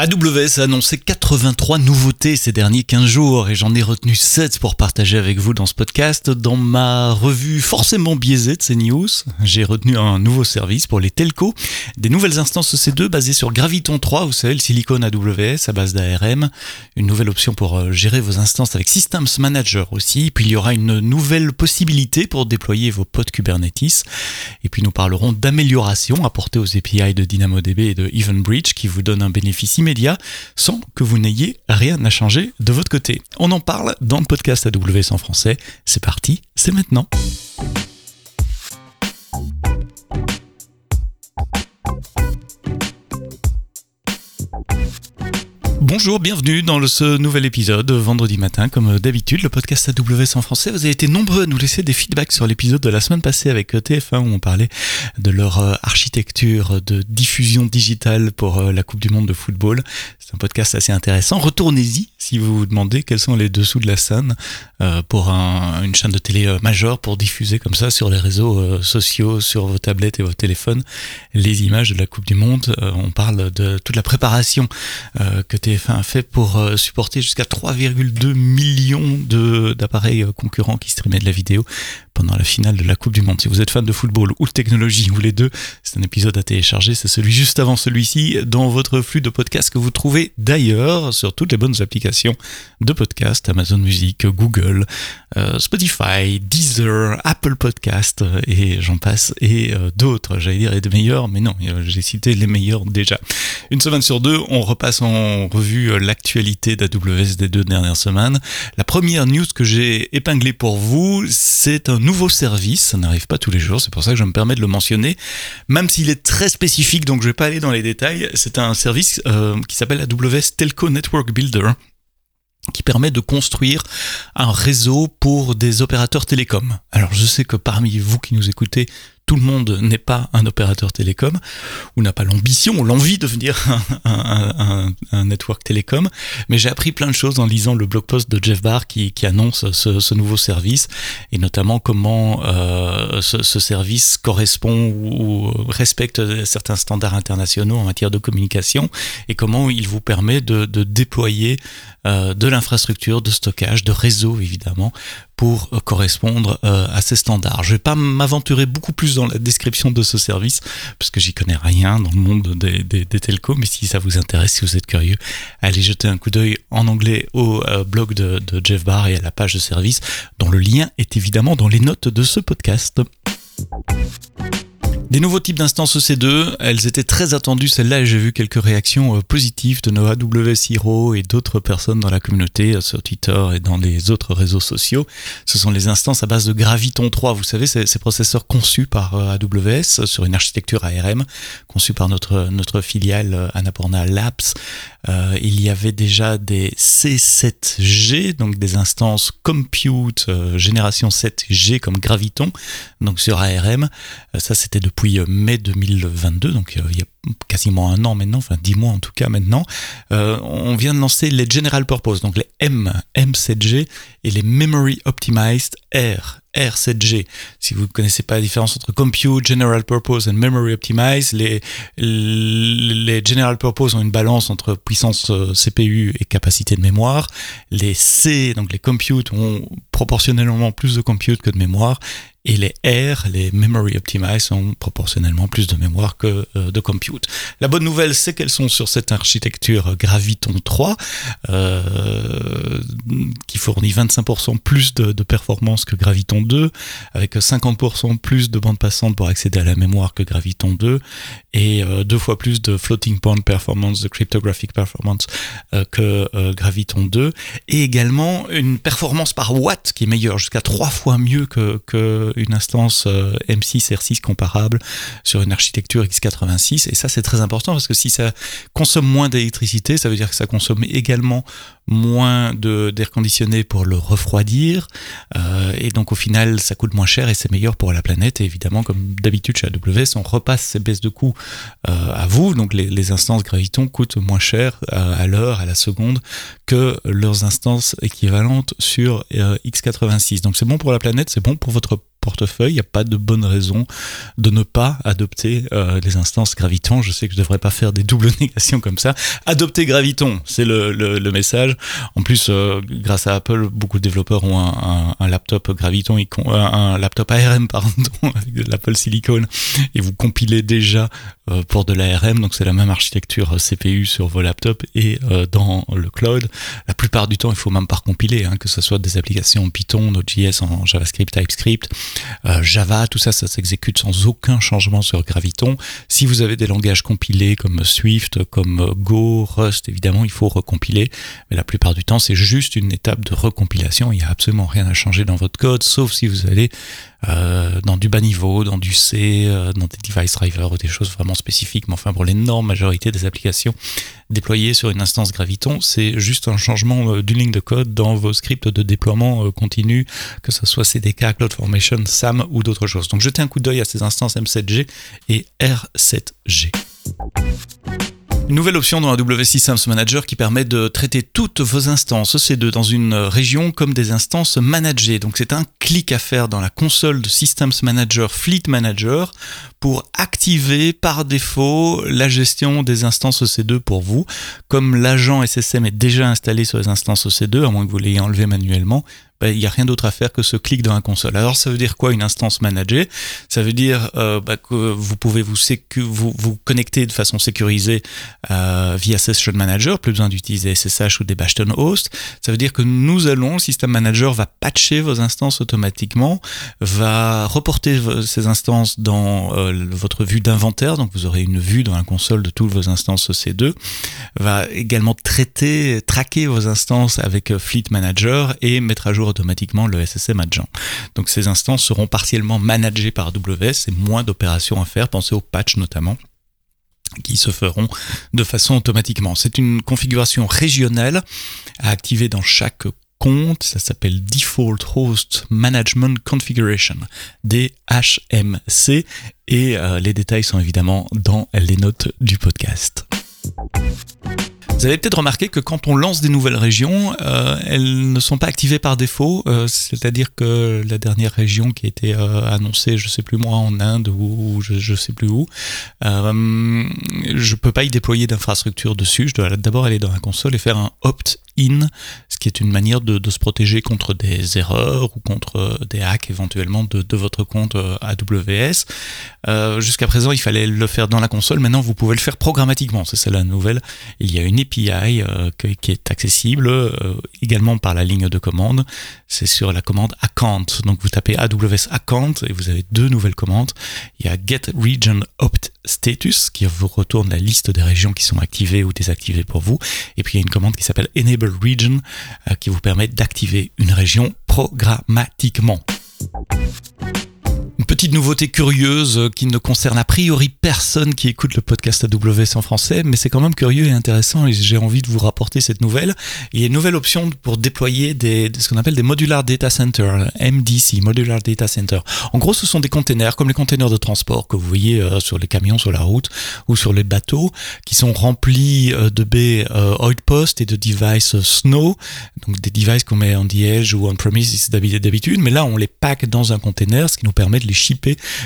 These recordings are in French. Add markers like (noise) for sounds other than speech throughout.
AWS a annoncé 83 nouveautés ces derniers 15 jours et j'en ai retenu 7 pour partager avec vous dans ce podcast. Dans ma revue forcément biaisée de ces news, j'ai retenu un nouveau service pour les telcos, des nouvelles instances EC2 basées sur Graviton 3, vous savez, le silicone AWS à base d'ARM, une nouvelle option pour euh, gérer vos instances avec Systems Manager aussi, puis il y aura une nouvelle possibilité pour déployer vos pods Kubernetes, et puis nous parlerons d'améliorations apportées aux API de DynamoDB et de EventBridge qui vous donnent un bénéfice sans que vous n'ayez rien à changer de votre côté. On en parle dans le podcast AWS en français. C'est parti, c'est maintenant. Bonjour, bienvenue dans ce nouvel épisode, vendredi matin, comme d'habitude, le podcast AWS en français. Vous avez été nombreux à nous laisser des feedbacks sur l'épisode de la semaine passée avec TF1 où on parlait de leur euh, architecture de diffusion digitale pour euh, la Coupe du Monde de football. C'est un podcast assez intéressant. Retournez-y si vous vous demandez quels sont les dessous de la scène euh, pour une chaîne de télé majeure pour diffuser comme ça sur les réseaux sociaux, sur vos tablettes et vos téléphones, les images de la Coupe du Monde. on parle de toute la préparation que TF1 fait pour euh, supporter jusqu'à 3,2 millions d'appareils euh, concurrents qui streamaient de la vidéo pendant la finale de la Coupe du Monde. Si vous êtes fan de football ou de technologie ou les deux, c'est un épisode à télécharger. C'est celui juste avant celui-ci dans votre flux de podcasts que vous trouvez d'ailleurs sur toutes les bonnes applications de podcast, Amazon Music, Google, euh, Spotify, Deezer, Apple Podcast et j'en passe et d'autres. J'allais dire et de meilleurs, mais non, j'ai cité les meilleurs déjà. Une semaine sur deux, on repasse en revue vu euh, l'actualité d'AWS des deux dernières semaines. La première news que j'ai épinglée pour vous, c'est un nouveau service. Ça n'arrive pas tous les jours, c'est pour ça que je me permets de le mentionner. Même s'il est très spécifique, donc je ne vais pas aller dans les détails, c'est un service euh, qui s'appelle AWS Telco Network Builder qui permet de construire un réseau pour des opérateurs télécoms. Alors je sais que parmi vous qui nous écoutez, tout le monde n'est pas un opérateur télécom ou n'a pas l'ambition ou l'envie de devenir (laughs) un, network télécom, mais j'ai appris plein de choses en lisant le blog post de Jeff Barr qui, annonce ce, nouveau service et notamment comment euh, ce, service correspond ou, respecte certains standards internationaux en matière de communication et comment il vous permet de, déployer euh, de l'infrastructure de stockage, de réseau évidemment, pour euh, correspondre euh, à ces standards. Je vais pas m'aventurer beaucoup plus dans la description de ce service parce que j'y connais rien dans le monde des, telcos, mais si ça vous intéresse, si vous êtes curieux, allez jeter un coup d'œil en anglais au euh, blog de, de Jeff Barr et à la page de service dont le lien est évidemment dans les notes de ce podcast. Des nouveaux types d'instances EC2, elles étaient très attendues, celles-là, et j'ai vu quelques réactions euh, positives de nos AWS Hero et d'autres personnes dans la communauté, euh, sur Twitter et dans les autres réseaux sociaux. Ce sont les instances à base de Graviton 3, vous savez, ces, ces processeurs conçus par euh, AWS sur une architecture ARM, conçue par notre, notre filiale Annapurna Labs. il y avait déjà des C7G, donc des instances Compute génération 7G comme Graviton, donc sur ARM. ça, c'était de depuis euh, mai 2022, donc euh, il y quasiment un an maintenant, enfin dix mois en tout cas maintenant, euh, on vient de lancer les General Purpose, donc les M, M7G et les Memory Optimized R, R7G. Si vous ne connaissez pas la différence entre Compute, General Purpose et Memory Optimized, les, General Purpose ont une balance entre puissance CPU et capacité de mémoire. Les C, donc les Compute, ont proportionnellement plus de compute que de mémoire et les R, les Memory Optimized, ont proportionnellement plus de mémoire que euh, de compute. La bonne nouvelle, c'est qu'elles sont sur cette architecture Graviton 3, euh, qui fournit 25% plus de, performance que Graviton 2, avec 50% plus de bande passante pour accéder à la mémoire que Graviton 2, et euh, deux fois plus de floating point performance, de cryptographic performance euh, que Graviton 2, et également une performance par watt qui est meilleure, jusqu'à trois fois mieux que, instance euh, M6 R6 comparable sur une architecture x86. Et ça, c'est très important parce que si ça consomme moins d'électricité, ça veut dire que ça consomme également moins d'air conditionné pour le refroidir. Euh, et donc, au final, ça coûte moins cher et c'est meilleur pour la planète. Et évidemment, comme d'habitude chez AWS, on repasse ces baisses de coûts euh, à vous. Donc, les, instances Graviton coûtent moins cher à l'heure, à la seconde, que leurs instances équivalentes sur x86. Donc, c'est bon pour la planète, c'est bon pour votre portefeuille. Il n'y a pas de bonne raison de ne pas adopter euh, les instances Graviton. Je sais que je ne devrais pas faire des doubles (laughs) négations comme ça. Adopter Graviton, c'est le, le, message. En plus, euh, grâce à Apple, beaucoup de développeurs ont un, un, laptop Graviton, euh, un laptop ARM (laughs) pardon, avec l'Apple Silicon, et vous compilez déjà pour de l'ARM. Donc c'est la même architecture CPU sur vos laptops et dans le cloud. La plupart du temps, il faut même pas compiler, hein, que ce soit des applications Python, Node.js en JavaScript, TypeScript, euh, Java, tout ça, ça s'exécute sans aucun changement sur Graviton. Si vous avez des langages compilés comme Swift, comme Go, Rust, évidemment, il faut recompiler. Mais la plupart du temps, c'est juste une étape de recompilation. Il n'y a absolument rien à changer dans votre code, sauf si vous allez euh, dans du bas niveau, dans du C, euh, dans des device drivers ou des choses vraiment spécifiques. Mais enfin, pour l'énorme majorité des applications déployées sur une instance Graviton, c'est juste un changement euh, d'une ligne de code dans vos scripts de déploiement continu, que ce soit CDK, CloudFormation, SAM ou d'autres choses. Donc jetez un coup d'œil à ces instances M7G et R7G. Nouvelle option dans AWS Systems Manager qui permet de traiter toutes vos instances EC2 dans une région comme des instances managées. Donc c'est un clic à faire dans la console de Systems Manager Fleet Manager pour activer par défaut la gestion des instances EC2 pour vous. Comme l'agent SSM est déjà installé sur les instances EC2, à moins que vous l'ayez enlevé manuellement, il n'y a rien d'autre à faire que ce clic dans la console. Alors ça veut dire quoi une instance managée? Ça veut dire euh, bah, que vous pouvez vous, connecter de façon sécurisée euh, via Session Manager, plus besoin d'utiliser SSH ou des Bastion Host. Ça veut dire que nous allons, le System Manager va patcher vos instances automatiquement, va reporter ces instances dans euh, votre vue d'inventaire, donc vous aurez une vue dans la console de toutes vos instances C2, va également traiter, traquer vos instances avec Fleet Manager et mettre à jour automatiquement le SSM adjoint. Donc ces instances seront partiellement managées par AWS et moins d'opérations à faire, pensez aux patchs notamment qui se feront de façon automatiquement. C'est une configuration régionale à activer dans chaque compte, ça s'appelle Default Host Management Configuration, DHMC, et euh, les détails sont évidemment dans les notes du podcast. Vous avez peut-être remarqué que quand on lance des nouvelles régions, euh, elles ne sont pas activées par défaut. Euh, c'est-à-dire que la dernière région qui a été euh, annoncée, je sais plus moi, en Inde ou, je, ne sais plus où, je peux pas y déployer d'infrastructure dessus. Je dois d'abord aller dans la console et faire un opt ce qui est une manière de, se protéger contre des erreurs ou contre euh, des hacks éventuellement de, votre compte euh, AWS. Euh, jusqu'à présent, il fallait le faire dans la console. Maintenant, vous pouvez le faire programmatiquement. C'est ça la nouvelle. Il y a une API qui est accessible également par la ligne de commande. C'est sur la commande account. Donc, vous tapez AWS account et vous avez deux nouvelles commandes. Il y a get region opt status qui vous retourne la liste des régions qui sont activées ou désactivées pour vous. Et puis, il y a une commande qui s'appelle enable Region euh, qui vous permet d'activer une région programmatiquement. Petite nouveauté curieuse qui ne concerne a priori personne qui écoute le podcast AWS en français, mais c'est quand même curieux et intéressant et j'ai envie de vous rapporter cette nouvelle. Il y a une nouvelle option pour déployer des, ce qu'on appelle des modular data centers, MDC, modular data center. En gros, ce sont des containers comme les containers de transport que vous voyez euh, sur les camions sur la route ou sur les bateaux qui sont remplis euh, de baies euh, Post et de devices Snow, donc des devices qu'on met en the ou on premise d'habitude, mais là on les pack dans un container, ce qui nous permet de les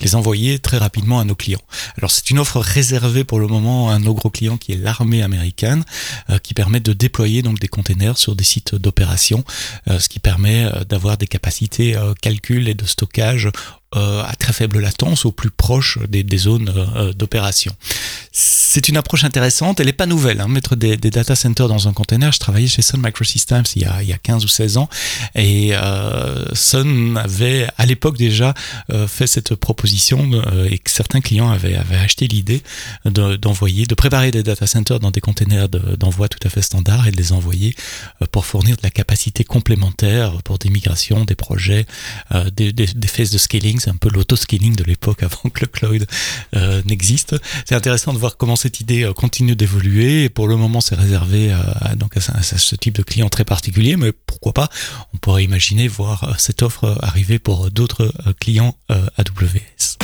les envoyer très rapidement à nos clients. Alors c'est une offre réservée pour le moment à nos gros clients qui est l'armée américaine, euh, qui permet de déployer donc des containers sur des sites d'opération, euh, ce qui permet euh, d'avoir des capacités calcul et de stockage à très faible latence au plus proche des zones d'opération c'est une approche intéressante. Elle n'est pas nouvelle. Hein. Mettre des, data centers dans un container. Je travaillais chez Sun Microsystems il y a, il y a 15 ou 16 ans. Et euh, Sun avait à l'époque déjà euh, fait cette proposition euh, et que certains clients avaient, acheté l'idée d'envoyer, de, préparer des data centers dans des containers d'envoi tout à fait standard et de les envoyer pour fournir de la capacité complémentaire pour des migrations, des projets, des, phases de scaling. C'est un peu l'auto-scaling de l'époque avant que le cloud n'existe. C'est intéressant de voir comment cette idée euh, continue d'évoluer. Et pour le moment, c'est réservé euh, à, ce type de client très particulier, mais pourquoi pas On pourrait imaginer voir euh, cette offre arriver pour d'autres clients AWS.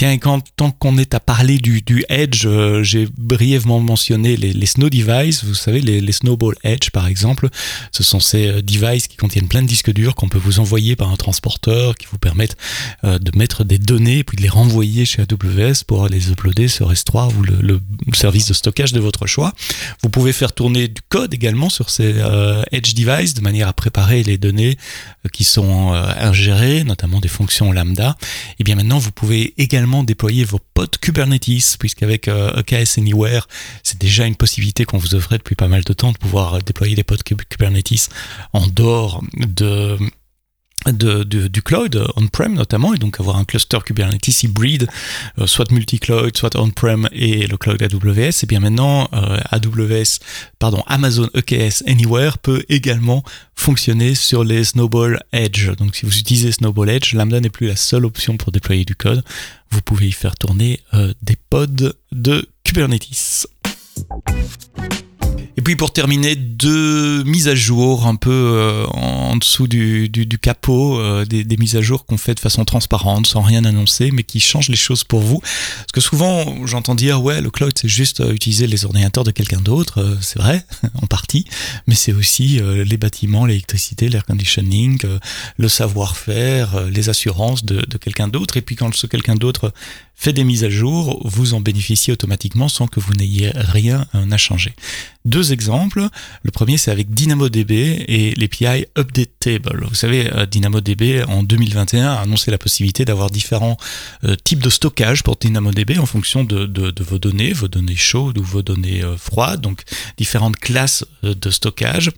Tiens, quand, tant qu'on est à parler du, du Edge, euh, j'ai brièvement mentionné les, les, Snow Devices. Vous savez, les, les, Snowball Edge, par exemple, ce sont ces euh, devices qui contiennent plein de disques durs qu'on peut vous envoyer par un transporteur, qui vous permettent euh, de mettre des données puis de les renvoyer chez AWS pour les uploader sur S3 ou le, le service de stockage de votre choix. Vous pouvez faire tourner du code également sur ces Edge devices de manière à préparer les données qui sont ingérées, notamment des fonctions lambda. Et bien maintenant, vous pouvez également déployer vos pods Kubernetes, puisqu'avec euh, EKS Anywhere, c'est déjà une possibilité qu'on vous offrait depuis pas mal de temps de pouvoir déployer des pods Kubernetes en dehors de de, du cloud on-prem notamment et donc avoir un cluster Kubernetes hybride euh, soit multi-cloud soit on-prem et le cloud AWS et bien maintenant euh, AWS pardon Amazon EKS Anywhere peut également fonctionner sur les Snowball Edge. Donc si vous utilisez Snowball Edge Lambda n'est plus la seule option pour déployer du code. Vous pouvez y faire tourner euh, des pods de Kubernetes. et puis pour terminer, deux mises à jour un peu euh, en dessous du, du, du capot, euh, des, des, mises à jour qu'on fait de façon transparente, sans rien annoncer, mais qui changent les choses pour vous. Parce que souvent, j'entends dire, ouais, le cloud, c'est juste euh, utiliser les ordinateurs de quelqu'un d'autre. c'est vrai, (laughs) en partie, mais c'est aussi les bâtiments, l'électricité, l'air conditioning, le savoir-faire, les assurances de, de quelqu'un d'autre. Et puis quand ce quelqu'un d'autre fait des mises à jour, vous en bénéficiez automatiquement sans que vous n'ayez rien à changer. Deux exemples. Le premier, c'est avec DynamoDB et l'API Update Table. Vous savez, euh, DynamoDB en 2021 a annoncé la possibilité d'avoir différents euh, types de stockage pour DynamoDB en fonction de, vos données, vos données chaudes ou vos données euh, froides, donc différentes classes de stockage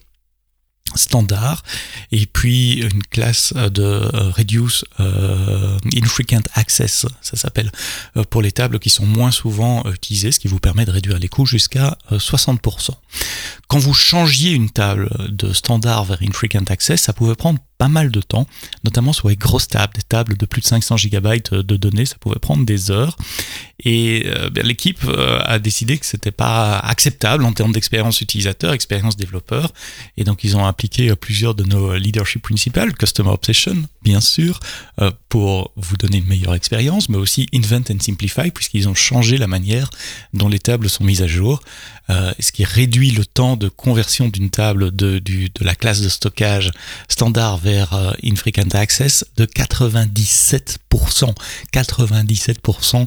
standard et puis une classe de euh, reduce euh, infrequent access ça s'appelle euh, pour les tables qui sont moins souvent utilisées ce qui vous permet de réduire les coûts jusqu'à 60% quand vous changiez une table de standard vers infrequent access ça pouvait prendre pas mal de temps, notamment sur les grosses tables, des tables de plus de 500 gigabytes de données, ça pouvait prendre des heures. Et euh, ben, l'équipe euh, a décidé que c'était pas acceptable en termes d'expérience utilisateur, expérience développeur, et donc ils ont appliqué euh, plusieurs de nos leadership principles, Customer Obsession, bien sûr, pour vous donner une meilleure expérience, mais aussi Invent and Simplify, puisqu'ils ont changé la manière dont les tables sont mises à jour, ce qui réduit le temps de conversion d'une table de, la classe de stockage standard vers euh, Infrequent Access de 97%. 97% euh,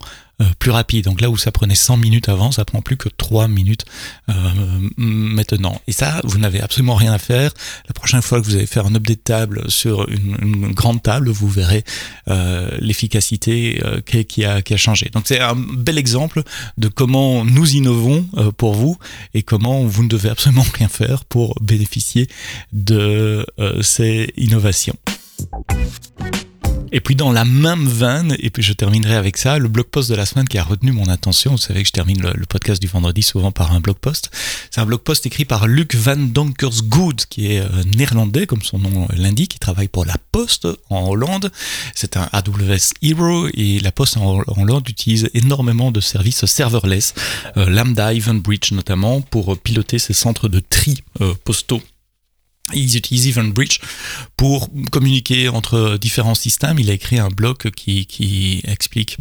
plus rapide. Donc là où ça prenait 100 minutes avant, ça prend plus que 3 minutes euh, maintenant. Et ça, vous n'avez absolument rien à faire. La prochaine fois que vous allez faire un update table sur une, grande table, vous verrez euh, l'efficacité qui, a, qui a changé. Donc c'est un bel exemple de comment nous innovons pour vous et comment vous ne devez absolument rien faire pour bénéficier de ces innovations. Et puis dans la même veine, et puis je terminerai avec ça, le blog post de la semaine qui a retenu mon attention. Vous savez que je termine le, podcast du vendredi souvent par un blog post. C'est un blog post écrit par Luc Van Donkersgoed, qui est euh, néerlandais, comme son nom l'indique, qui travaille pour la Poste en Hollande. C'est un AWS Hero et la Poste en, Hollande utilise énormément de services serverless, euh, Lambda, Event Bridge notamment, pour piloter ses centres de tri euh, postaux ils utilisent EventBridge pour communiquer entre différents systèmes. Il a écrit un blog qui explique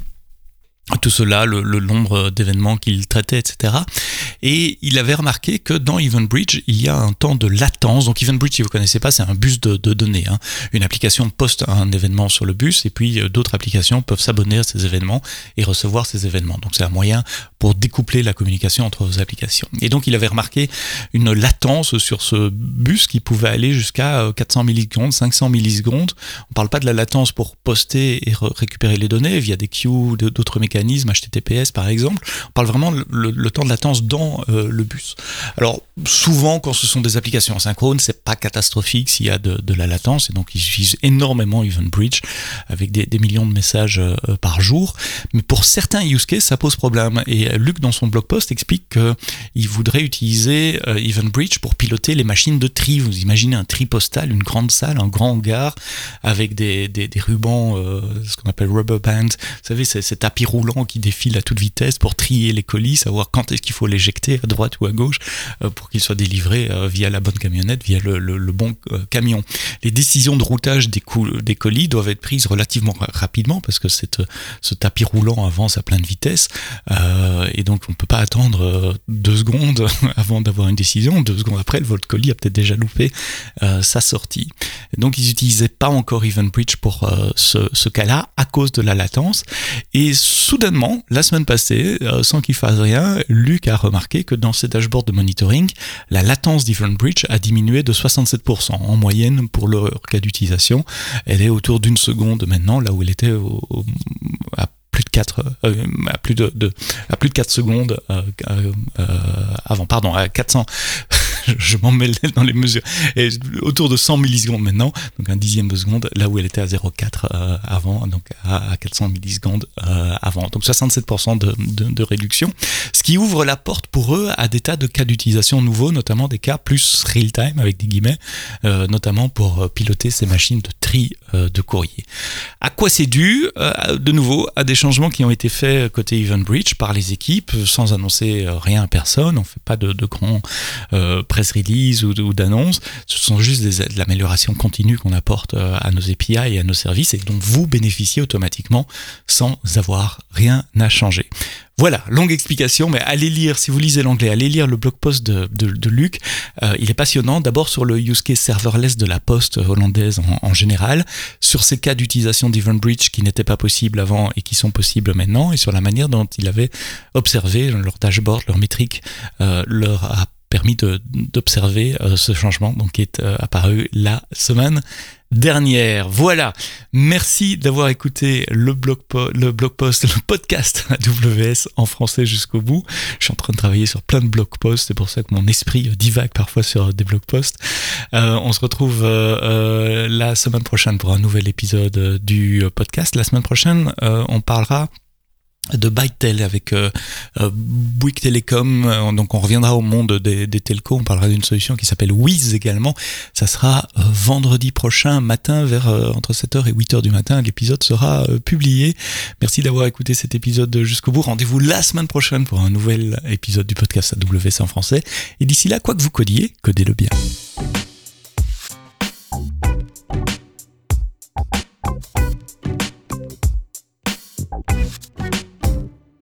tout cela, le, nombre d'événements qu'il traitait, etc. Et il avait remarqué que dans EventBridge, il y a un temps de latence. Donc EventBridge, si vous ne connaissez pas, c'est un bus de, données. Hein. Une application poste un événement sur le bus et puis euh, d'autres applications peuvent s'abonner à ces événements et recevoir ces événements. Donc c'est un moyen pour découpler la communication entre vos applications. Et donc il avait remarqué une latence sur ce bus qui pouvait aller jusqu'à 400 euh, millisecondes, 500 millisecondes. On ne parle pas de la latence pour poster et récupérer les données via des queues, d'autres mécanismes HTTPS par exemple, on parle vraiment le, temps de latence dans euh, le bus. Alors souvent quand ce sont des applications asynchrones, c'est pas catastrophique s'il y a de, la latence et donc ils utilisent énormément EventBridge avec des, millions de messages euh, par jour. Mais pour certains use cases, ça pose problème. Et Luc dans son blog post explique qu'il voudrait utiliser euh, EventBridge pour piloter les machines de tri. Vous imaginez un tri postal, une grande salle, un grand hangar avec des, rubans, ce qu'on appelle rubber band. Vous savez, c'est ces tapis rouges qui défile à toute vitesse pour trier les colis, savoir quand est-ce qu'il faut l'éjecter à droite ou à gauche pour qu'il soit délivré via la bonne camionnette, via le, bon camion. Les décisions de routage des, colis doivent être prises relativement rapidement parce que ce tapis roulant avance à pleine vitesse et donc on ne peut pas attendre deux secondes (laughs) avant d'avoir une décision. Deux secondes après, volt colis a peut-être déjà loupé sa sortie. donc ils n'utilisaient pas encore EventBridge pour ce, ce cas-là à cause de la latence. Et soudainement, la semaine passée, euh, sans qu'il fasse rien, Luc a remarqué que dans ses dashboards de monitoring, la latence d'EventBridge a diminué de 67% en moyenne pour leur cas d'utilisation. Elle est autour d'une seconde maintenant, là où elle était à plus de 4 euh, à plus de, à plus de 4 secondes euh, avant pardon à 400 (laughs) je m'en mêle dans les mesures. Et autour de 100 millisecondes maintenant, donc un dixième de seconde, là où elle était à 0,4 euh, avant, donc à, 400 millisecondes euh, avant. Donc 67% de, réduction, ce qui ouvre la porte pour eux à des tas de cas d'utilisation nouveaux, notamment des cas plus real-time, avec des guillemets, euh, notamment pour piloter ces machines de tri de courrier. À quoi c'est dû De nouveau, à des changements qui ont été faits côté EventBridge par les équipes, sans annoncer rien à personne, on fait pas de, grands press release ou, d'annonces. Ce sont juste des, de l'amélioration continue qu'on apporte euh, à nos API et à nos services et dont vous bénéficiez automatiquement sans avoir rien à changer. Voilà, longue explication, mais allez lire, si vous lisez l'anglais, allez lire le blog post de, de, Luc. Euh, il est passionnant, d'abord sur le use case serverless de la poste hollandaise en, général, sur ces cas d'utilisation d'EventBridge qui n'étaient pas possibles avant et qui sont possibles maintenant, et sur la manière dont il avait observé leur dashboard, leur métrique, euh, leur a permis d'observer euh, ce changement donc, qui est euh, apparu la semaine dernière. Voilà, merci d'avoir écouté le blog, le blog post, le podcast (laughs) AWS en français jusqu'au bout. Je suis en train de travailler sur plein de blog posts, c'est pour ça que mon esprit divague parfois sur des blog posts. Euh, on se retrouve la semaine prochaine pour un nouvel épisode du podcast. La semaine prochaine, on parlera de Bytel avec euh, euh, Bouygues Telecom. Euh, donc on reviendra au monde des, des telcos, on parlera d'une solution qui s'appelle Wiz également. Ça sera vendredi prochain matin vers entre 7h et 8h du matin. L'épisode sera publié. Merci d'avoir écouté cet épisode jusqu'au bout. Rendez-vous la semaine prochaine pour un nouvel épisode du podcast AWC en français. Et d'ici là, quoi que vous codiez, codez-le bien.